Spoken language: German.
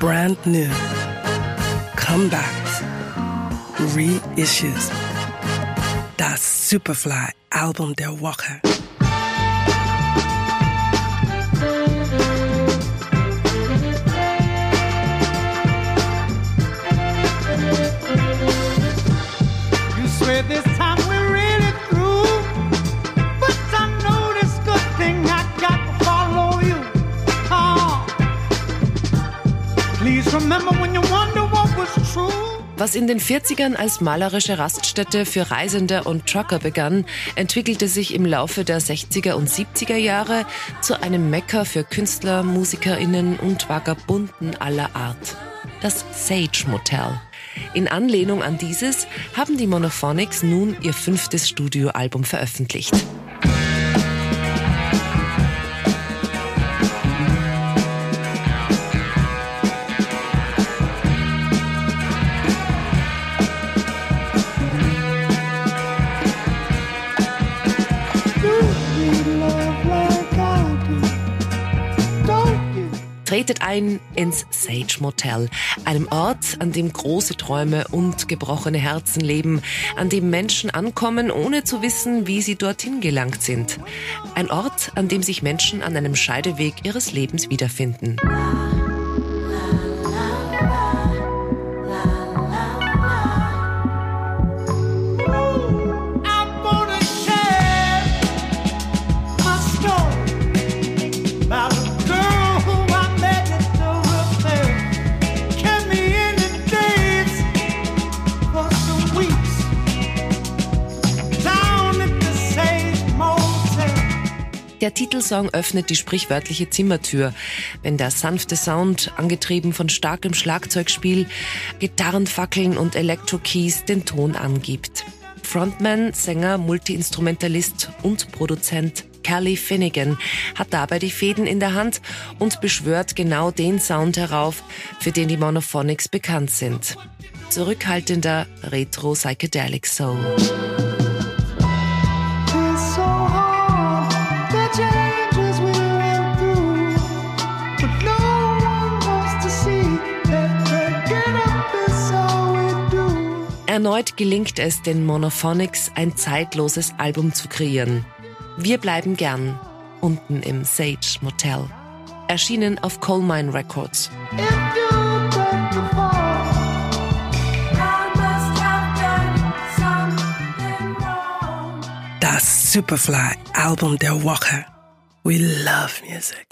brand new, comebacks, reissues. Das Superfly Album der Woche. You swear this time was in den 40ern als malerische Raststätte für Reisende und Trucker begann, entwickelte sich im Laufe der 60er und 70er Jahre zu einem Mecker für Künstler, MusikerInnen und Vagabunden aller Art. Das Sage Motel. In Anlehnung an dieses haben die Monophonics nun ihr fünftes Studioalbum veröffentlicht. Tretet ein ins Sage Motel, einem Ort, an dem große Träume und gebrochene Herzen leben, an dem Menschen ankommen, ohne zu wissen, wie sie dorthin gelangt sind. Ein Ort, an dem sich Menschen an einem Scheideweg ihres Lebens wiederfinden. Der Titelsong öffnet die sprichwörtliche Zimmertür, wenn der sanfte Sound, angetrieben von starkem Schlagzeugspiel, Gitarrenfackeln und Electro-Keys den Ton angibt. Frontman, Sänger, Multiinstrumentalist und Produzent Kelly Finnegan hat dabei die Fäden in der Hand und beschwört genau den Sound herauf, für den die Monophonics bekannt sind. Zurückhaltender Retro-Psychedelic Soul. Erneut gelingt es den Monophonics, ein zeitloses Album zu kreieren. Wir bleiben gern unten im Sage Motel. Erschienen auf Coal Mine Records. Das Superfly Album der Woche. We love music.